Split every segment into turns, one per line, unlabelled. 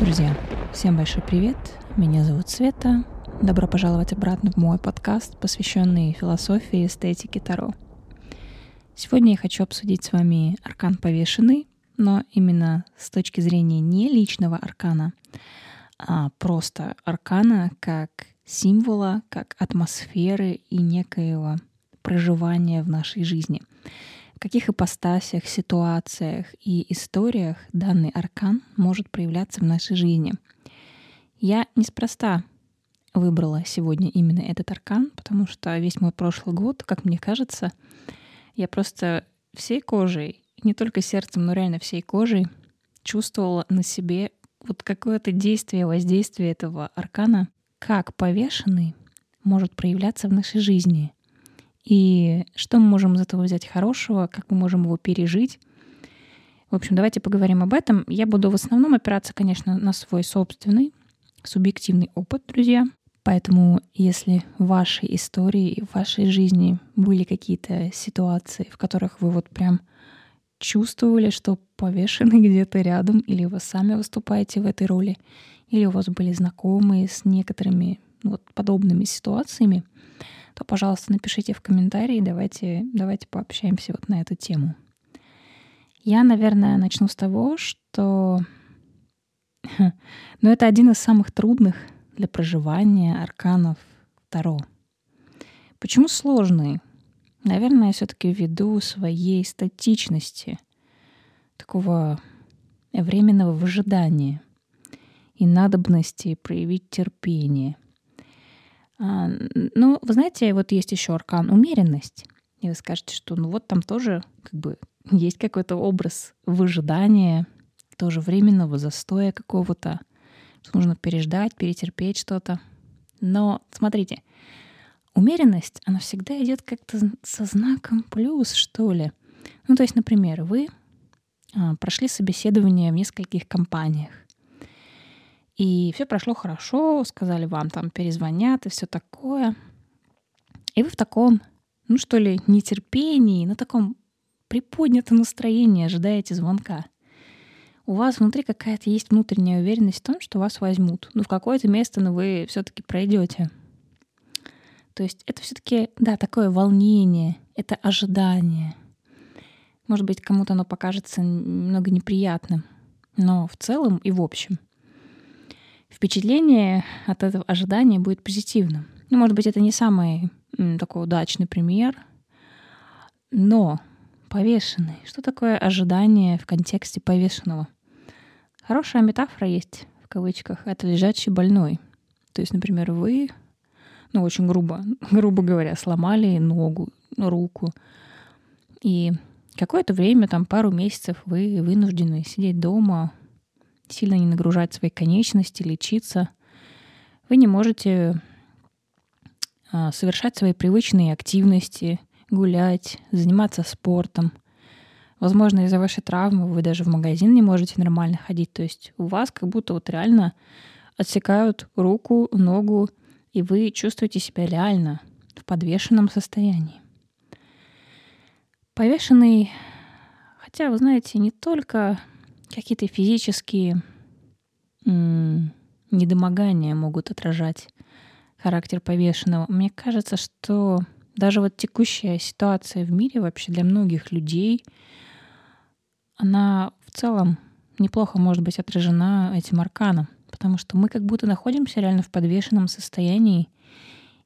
Друзья, всем большой привет. Меня зовут Света. Добро пожаловать обратно в мой подкаст, посвященный философии и эстетике Таро. Сегодня я хочу обсудить с вами аркан повешенный, но именно с точки зрения не личного аркана, а просто аркана как символа, как атмосферы и некоего проживания в нашей жизни. В каких ипостасях, ситуациях и историях данный аркан может проявляться в нашей жизни. Я неспроста выбрала сегодня именно этот аркан, потому что весь мой прошлый год, как мне кажется, я просто всей кожей, не только сердцем, но реально всей кожей чувствовала на себе вот какое-то действие, воздействие этого аркана, как повешенный может проявляться в нашей жизни. И что мы можем из этого взять хорошего, как мы можем его пережить. В общем, давайте поговорим об этом. Я буду в основном опираться, конечно, на свой собственный субъективный опыт, друзья. Поэтому, если в вашей истории, в вашей жизни были какие-то ситуации, в которых вы вот прям чувствовали, что повешены где-то рядом, или вы сами выступаете в этой роли, или у вас были знакомые с некоторыми вот подобными ситуациями, то, пожалуйста, напишите в комментарии, давайте, давайте пообщаемся вот на эту тему. Я, наверное, начну с того, что ну, это один из самых трудных для проживания арканов Таро. Почему сложный? Наверное, все-таки ввиду своей статичности, такого временного выжидания и надобности проявить терпение — а, ну, вы знаете, вот есть еще аркан умеренность. И вы скажете, что ну вот там тоже как бы есть какой-то образ выжидания, тоже временного застоя какого-то. Нужно переждать, перетерпеть что-то. Но смотрите, умеренность, она всегда идет как-то со знаком плюс, что ли. Ну, то есть, например, вы а, прошли собеседование в нескольких компаниях. И все прошло хорошо, сказали вам там перезвонят и все такое. И вы в таком, ну что ли, нетерпении, на таком приподнятом настроении ожидаете звонка. У вас внутри какая-то есть внутренняя уверенность в том, что вас возьмут. Ну, в какое-то место но вы все-таки пройдете. То есть это все-таки, да, такое волнение, это ожидание. Может быть, кому-то оно покажется немного неприятным, но в целом и в общем впечатление от этого ожидания будет позитивным. Ну, может быть, это не самый такой удачный пример, но повешенный. Что такое ожидание в контексте повешенного? Хорошая метафора есть в кавычках. Это лежачий больной. То есть, например, вы, ну, очень грубо, грубо говоря, сломали ногу, руку. И какое-то время, там пару месяцев вы вынуждены сидеть дома, сильно не нагружать свои конечности, лечиться, вы не можете а, совершать свои привычные активности, гулять, заниматься спортом. Возможно, из-за вашей травмы вы даже в магазин не можете нормально ходить. То есть у вас как будто вот реально отсекают руку, ногу, и вы чувствуете себя реально в подвешенном состоянии. Повешенный, хотя, вы знаете, не только какие-то физические недомогания могут отражать характер повешенного. Мне кажется, что даже вот текущая ситуация в мире вообще для многих людей, она в целом неплохо может быть отражена этим арканом, потому что мы как будто находимся реально в подвешенном состоянии,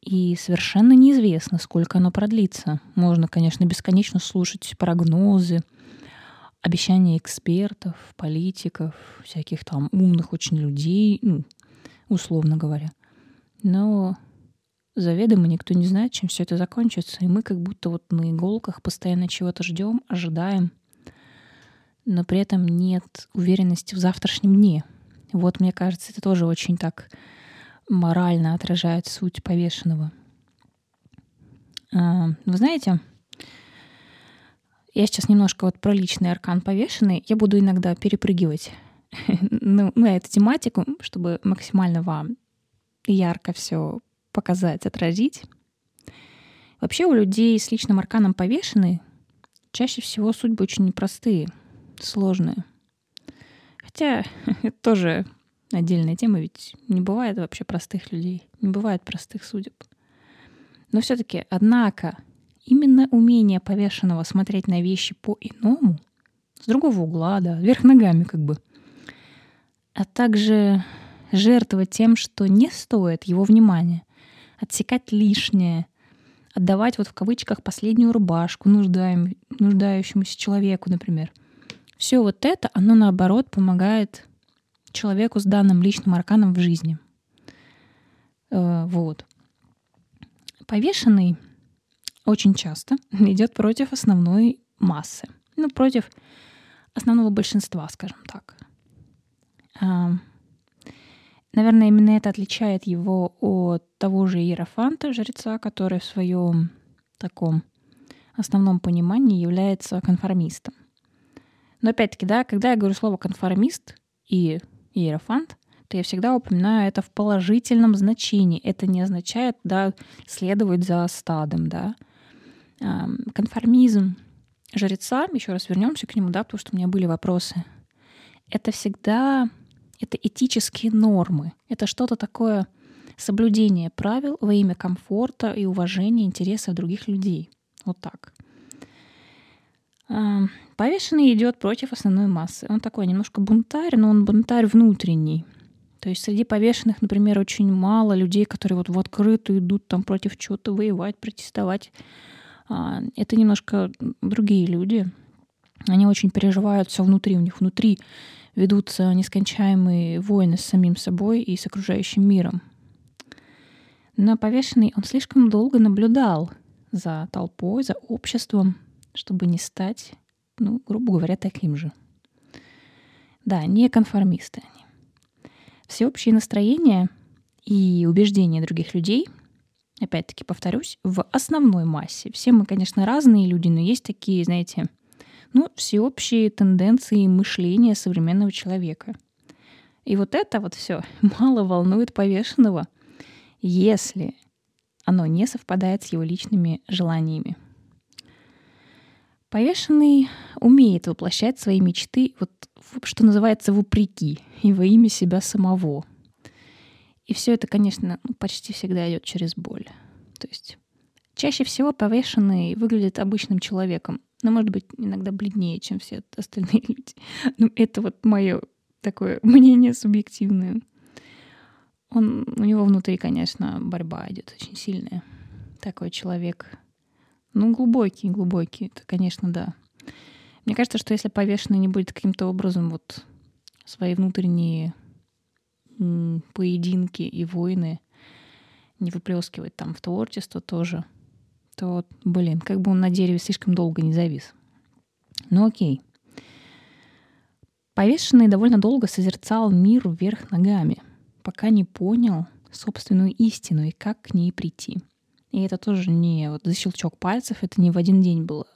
и совершенно неизвестно, сколько оно продлится. Можно, конечно, бесконечно слушать прогнозы, обещания экспертов, политиков, всяких там умных очень людей, ну, условно говоря. Но заведомо никто не знает, чем все это закончится. И мы как будто вот на иголках постоянно чего-то ждем, ожидаем, но при этом нет уверенности в завтрашнем дне. Вот, мне кажется, это тоже очень так морально отражает суть повешенного. А, вы знаете, я сейчас немножко вот про личный аркан повешенный. Я буду иногда перепрыгивать ну, на эту тематику, чтобы максимально вам ярко все показать, отразить. Вообще у людей с личным арканом повешенный чаще всего судьбы очень непростые, сложные. Хотя это тоже отдельная тема, ведь не бывает вообще простых людей, не бывает простых судеб. Но все-таки, однако, именно умение повешенного смотреть на вещи по-иному, с другого угла, да, вверх ногами как бы, а также жертвовать тем, что не стоит его внимания, отсекать лишнее, отдавать вот в кавычках последнюю рубашку нуждаем, нуждающемуся человеку, например. Все вот это, оно наоборот помогает человеку с данным личным арканом в жизни. Э, вот. Повешенный очень часто идет против основной массы. Ну, против основного большинства, скажем так. Наверное, именно это отличает его от того же Иерофанта, жреца, который в своем таком основном понимании является конформистом. Но опять-таки, да, когда я говорю слово конформист и иерофант, то я всегда упоминаю это в положительном значении. Это не означает, да, следовать за стадом, да. Конформизм жреца, еще раз вернемся к нему, да, потому что у меня были вопросы. Это всегда это этические нормы. Это что-то такое соблюдение правил во имя комфорта и уважения интересов других людей. Вот так. Повешенный идет против основной массы. Он такой немножко бунтарь, но он бунтарь внутренний. То есть среди повешенных, например, очень мало людей, которые вот в открытую идут там против чего-то воевать, протестовать. А, это немножко другие люди. Они очень переживают все внутри. У них внутри ведутся нескончаемые войны с самим собой и с окружающим миром. Но повешенный он слишком долго наблюдал за толпой, за обществом, чтобы не стать, ну, грубо говоря, таким же. Да, не конформисты они. Всеобщее настроение и убеждения других людей, опять-таки повторюсь, в основной массе. Все мы, конечно, разные люди, но есть такие, знаете, ну, всеобщие тенденции мышления современного человека. И вот это вот все мало волнует повешенного, если оно не совпадает с его личными желаниями. Повешенный умеет воплощать свои мечты, вот, что называется, вопреки и во имя себя самого. И все это, конечно, ну, почти всегда идет через боль. То есть чаще всего повешенный выглядит обычным человеком, но, может быть, иногда бледнее, чем все остальные люди. Ну, это вот мое такое мнение субъективное. Он, у него внутри, конечно, борьба идет очень сильная. Такой человек. Ну, глубокий, глубокий. Это, конечно, да. Мне кажется, что если повешенный не будет каким-то образом вот свои внутренние поединки и войны не выплескивать там в творчество тоже, то, блин, как бы он на дереве слишком долго не завис. Ну окей. Повешенный довольно долго созерцал мир вверх ногами, пока не понял собственную истину и как к ней прийти. И это тоже не вот за щелчок пальцев, это не в один день было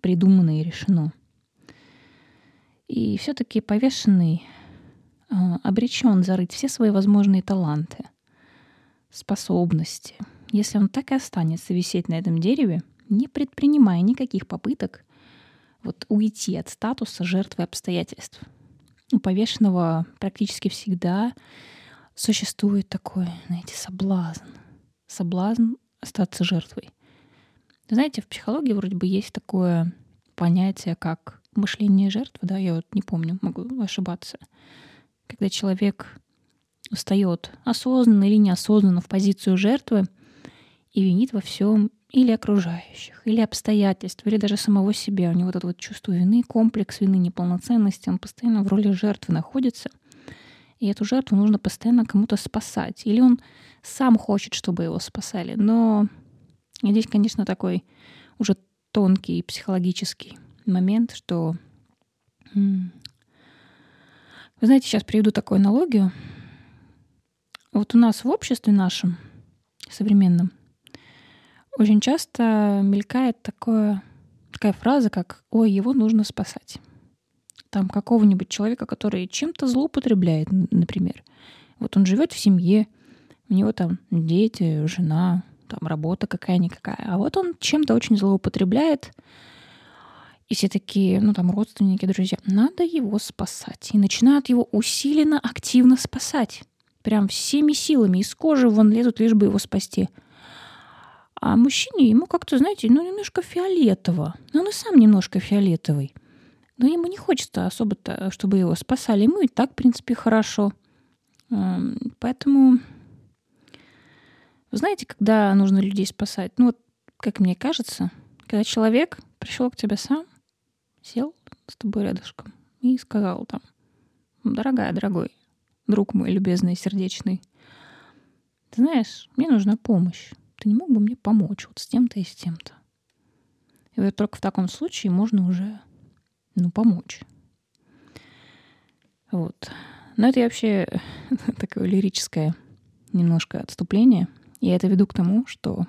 придумано и решено. И все-таки повешенный обречен зарыть все свои возможные таланты, способности, если он так и останется висеть на этом дереве, не предпринимая никаких попыток вот уйти от статуса жертвы обстоятельств. У повешенного практически всегда существует такой, знаете, соблазн. Соблазн остаться жертвой. Знаете, в психологии вроде бы есть такое понятие, как мышление жертвы, да, я вот не помню, могу ошибаться. Когда человек встает осознанно или неосознанно в позицию жертвы, и винит во всем или окружающих, или обстоятельств, или даже самого себя. У него вот это вот чувство вины, комплекс вины, неполноценности, он постоянно в роли жертвы находится. И эту жертву нужно постоянно кому-то спасать. Или он сам хочет, чтобы его спасали. Но здесь, конечно, такой уже тонкий психологический момент, что... Вы знаете, сейчас приведу такую аналогию. Вот у нас в обществе нашем современном очень часто мелькает такое, такая фраза, как «Ой, его нужно спасать». Там какого-нибудь человека, который чем-то злоупотребляет, например. Вот он живет в семье, у него там дети, жена, там работа какая-никакая. А вот он чем-то очень злоупотребляет, И все такие, ну там родственники, друзья, надо его спасать. И начинают его усиленно, активно спасать. Прям всеми силами из кожи вон лезут, лишь бы его спасти. А мужчине ему как-то, знаете, ну немножко фиолетово. Но он и сам немножко фиолетовый. Но ему не хочется особо-то, чтобы его спасали. Ему и так, в принципе, хорошо. Поэтому, знаете, когда нужно людей спасать? Ну вот, как мне кажется, когда человек пришел к тебе сам, сел с тобой рядышком и сказал там, дорогая, дорогой, друг мой любезный, сердечный, ты знаешь, мне нужна помощь. Ты не мог бы мне помочь вот с тем-то и с тем-то? И вот только в таком случае можно уже, ну, помочь. Вот. Но это вообще такое лирическое немножко отступление. Я это веду к тому, что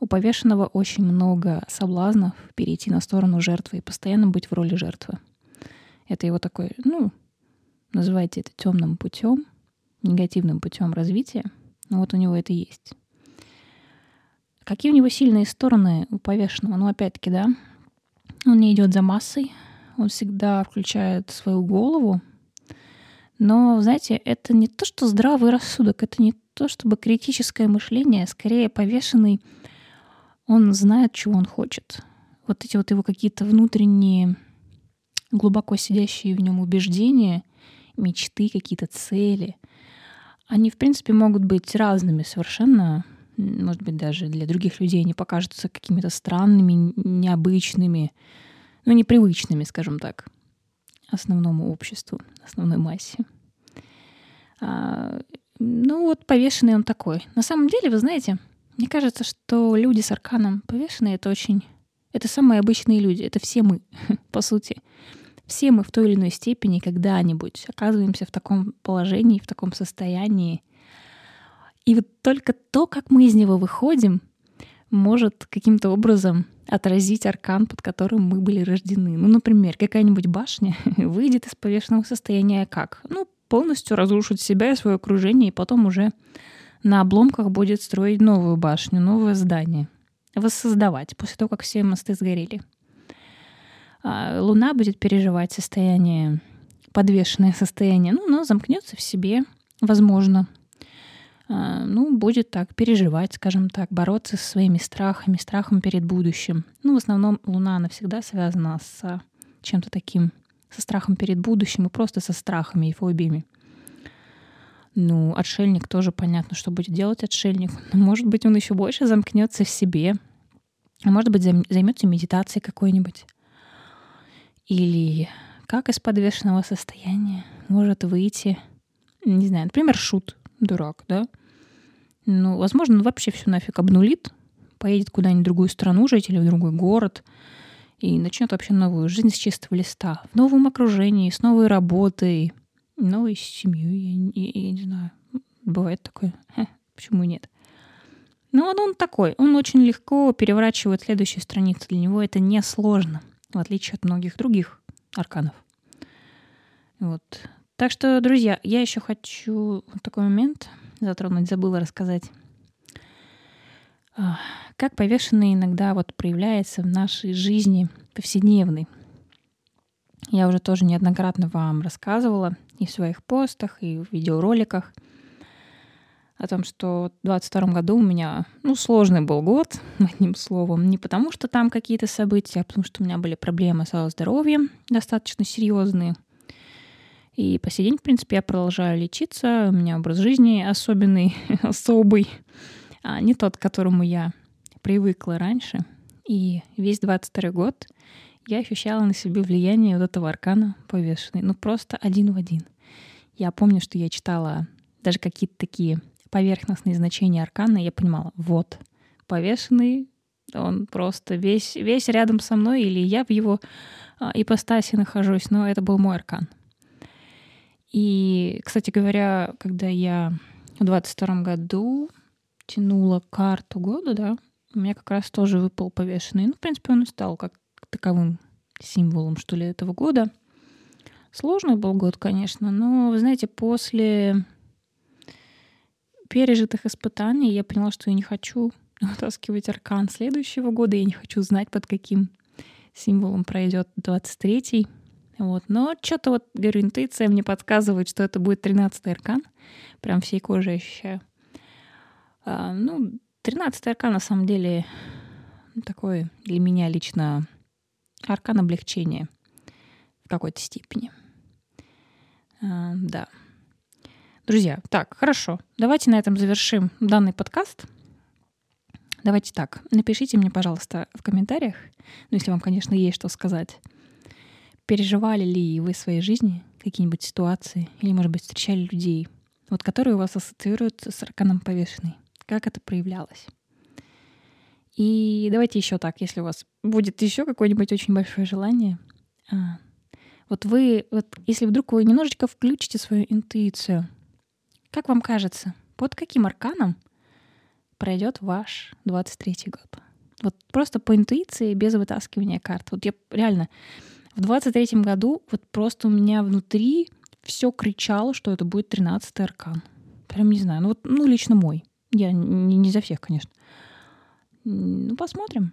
у повешенного очень много соблазнов перейти на сторону жертвы и постоянно быть в роли жертвы. Это его такой, ну, называйте это темным путем, негативным путем развития. Но вот у него это есть. Какие у него сильные стороны у повешенного? Ну, опять-таки, да, он не идет за массой, он всегда включает свою голову. Но, знаете, это не то, что здравый рассудок, это не то, чтобы критическое мышление, скорее повешенный — он знает, чего он хочет. Вот эти вот его какие-то внутренние, глубоко сидящие в нем убеждения, мечты, какие-то цели, они, в принципе, могут быть разными совершенно. Может быть, даже для других людей они покажутся какими-то странными, необычными, ну, непривычными, скажем так, основному обществу, основной массе. А, ну, вот повешенный он такой. На самом деле, вы знаете, мне кажется, что люди с арканом повешенные — это очень... Это самые обычные люди. Это все мы, по сути. Все мы в той или иной степени когда-нибудь оказываемся в таком положении, в таком состоянии. И вот только то, как мы из него выходим, может каким-то образом отразить аркан, под которым мы были рождены. Ну, например, какая-нибудь башня выйдет из повешенного состояния как? Ну, полностью разрушит себя и свое окружение, и потом уже на обломках будет строить новую башню, новое здание, воссоздавать после того, как все мосты сгорели. А Луна будет переживать состояние, подвешенное состояние, ну, но замкнется в себе, возможно. А, ну, будет так переживать, скажем так, бороться со своими страхами, страхом перед будущим. Ну, в основном Луна навсегда связана с чем-то таким, со страхом перед будущим и просто со страхами и фобиями. Ну, отшельник тоже понятно, что будет делать отшельник. Может быть, он еще больше замкнется в себе. А может быть, займется медитацией какой-нибудь. Или как из подвешенного состояния может выйти, не знаю, например, шут, дурак, да? Ну, возможно, он вообще все нафиг обнулит, поедет куда-нибудь в другую страну жить или в другой город и начнет вообще новую жизнь с чистого листа, в новом окружении, с новой работой, ну, и с семьей, я, я, я не знаю. Бывает такое. Ха, почему нет? Но ну, он, он такой. Он очень легко переворачивает следующую страницу. Для него это не сложно, в отличие от многих других арканов. Вот. Так что, друзья, я еще хочу такой момент затронуть, забыла рассказать. Как повешенный иногда вот проявляется в нашей жизни повседневной. Я уже тоже неоднократно вам рассказывала и в своих постах, и в видеороликах о том, что в 2022 году у меня, ну, сложный был год, одним словом. Не потому, что там какие-то события, а потому что у меня были проблемы со здоровьем достаточно серьезные. И по сей день, в принципе, я продолжаю лечиться. У меня образ жизни особенный, особый, а не тот, к которому я привыкла раньше. И весь 22 год я ощущала на себе влияние вот этого аркана повешенный. Ну, просто один в один. Я помню, что я читала даже какие-то такие поверхностные значения аркана, и я понимала, вот, повешенный, он просто весь, весь рядом со мной, или я в его а, ипостаси нахожусь, но это был мой аркан. И, кстати говоря, когда я в 22 году тянула карту года, да, у меня как раз тоже выпал повешенный. Ну, в принципе, он и стал как таковым символом, что ли, этого года. Сложный был год, конечно, но, вы знаете, после пережитых испытаний я поняла, что я не хочу вытаскивать аркан следующего года, я не хочу знать, под каким символом пройдет 23-й. Вот. Но что-то вот, говорю, интуиция мне подсказывает, что это будет 13-й аркан. Прям всей кожей ощущаю. А, ну, 13-й аркан на самом деле такой для меня лично аркан облегчения в какой-то степени. А, да. Друзья, так, хорошо. Давайте на этом завершим данный подкаст. Давайте так. Напишите мне, пожалуйста, в комментариях, ну, если вам, конечно, есть что сказать, переживали ли вы в своей жизни какие-нибудь ситуации или, может быть, встречали людей, вот которые у вас ассоциируются с арканом повешенный. Как это проявлялось? И давайте еще так, если у вас будет еще какое-нибудь очень большое желание, а, вот вы, вот если вдруг вы немножечко включите свою интуицию, как вам кажется, под каким арканом пройдет ваш 23-й год? Вот просто по интуиции, без вытаскивания карт. Вот я реально в 23-м году вот просто у меня внутри все кричало, что это будет 13-й аркан. Прям не знаю. Ну вот, ну лично мой. Я не, не за всех, конечно. Ну, посмотрим.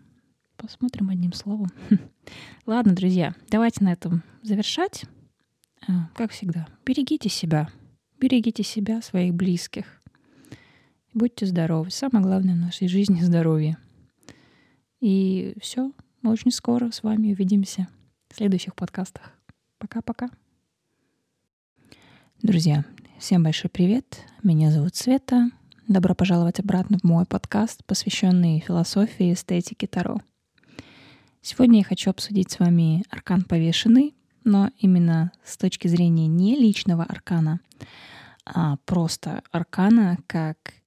Посмотрим одним словом. Ладно, друзья, давайте на этом завершать. А, как всегда, берегите себя. Берегите себя, своих близких. Будьте здоровы. Самое главное в нашей жизни — здоровье. И все. Мы очень скоро с вами увидимся в следующих подкастах. Пока-пока. Друзья, всем большой привет. Меня зовут Света. Добро пожаловать обратно в мой подкаст, посвященный философии и эстетике Таро. Сегодня я хочу обсудить с вами аркан повешенный, но именно с точки зрения не личного аркана, а просто аркана как